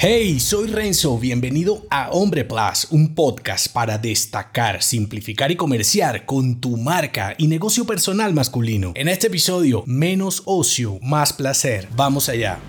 Hey, soy Renzo, bienvenido a Hombre Plus, un podcast para destacar, simplificar y comerciar con tu marca y negocio personal masculino. En este episodio, menos ocio, más placer. Vamos allá.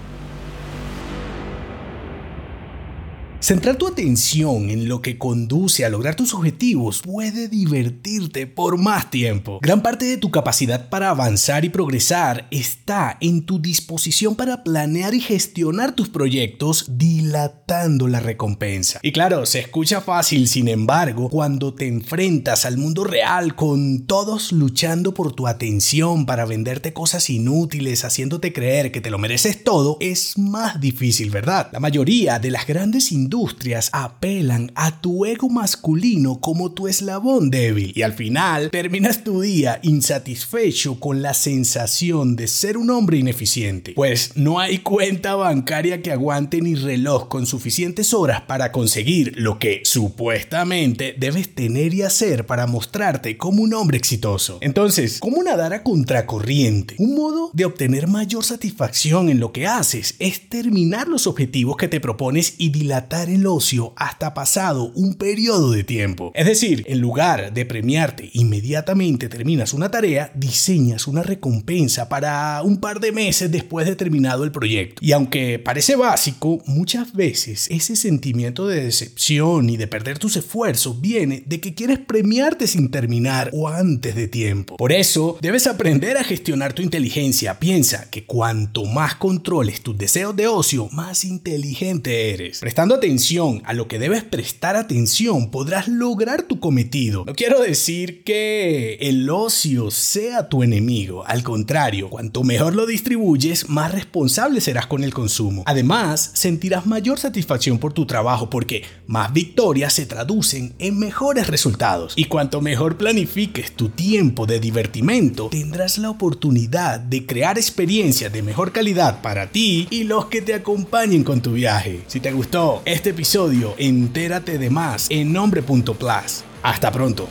Centrar tu atención en lo que conduce a lograr tus objetivos puede divertirte por más tiempo. Gran parte de tu capacidad para avanzar y progresar está en tu disposición para planear y gestionar tus proyectos dilatando la recompensa. Y claro, se escucha fácil, sin embargo, cuando te enfrentas al mundo real con todos luchando por tu atención para venderte cosas inútiles, haciéndote creer que te lo mereces todo, es más difícil, ¿verdad? La mayoría de las grandes industrias industrias apelan a tu ego masculino como tu eslabón débil y al final terminas tu día insatisfecho con la sensación de ser un hombre ineficiente. Pues no hay cuenta bancaria que aguante ni reloj con suficientes horas para conseguir lo que supuestamente debes tener y hacer para mostrarte como un hombre exitoso. Entonces, ¿cómo nadar a contracorriente? Un modo de obtener mayor satisfacción en lo que haces es terminar los objetivos que te propones y dilatar el ocio hasta pasado un periodo de tiempo. Es decir, en lugar de premiarte inmediatamente terminas una tarea, diseñas una recompensa para un par de meses después de terminado el proyecto. Y aunque parece básico, muchas veces ese sentimiento de decepción y de perder tus esfuerzos viene de que quieres premiarte sin terminar o antes de tiempo. Por eso, debes aprender a gestionar tu inteligencia. Piensa que cuanto más controles tus deseos de ocio, más inteligente eres. Prestando atención a lo que debes prestar atención, podrás lograr tu cometido. No quiero decir que el ocio sea tu enemigo, al contrario, cuanto mejor lo distribuyes, más responsable serás con el consumo. Además, sentirás mayor satisfacción por tu trabajo porque más victorias se traducen en mejores resultados. Y cuanto mejor planifiques tu tiempo de divertimento, tendrás la oportunidad de crear experiencias de mejor calidad para ti y los que te acompañen con tu viaje. Si te gustó este episodio, entérate de más en nombre.plus. Hasta pronto.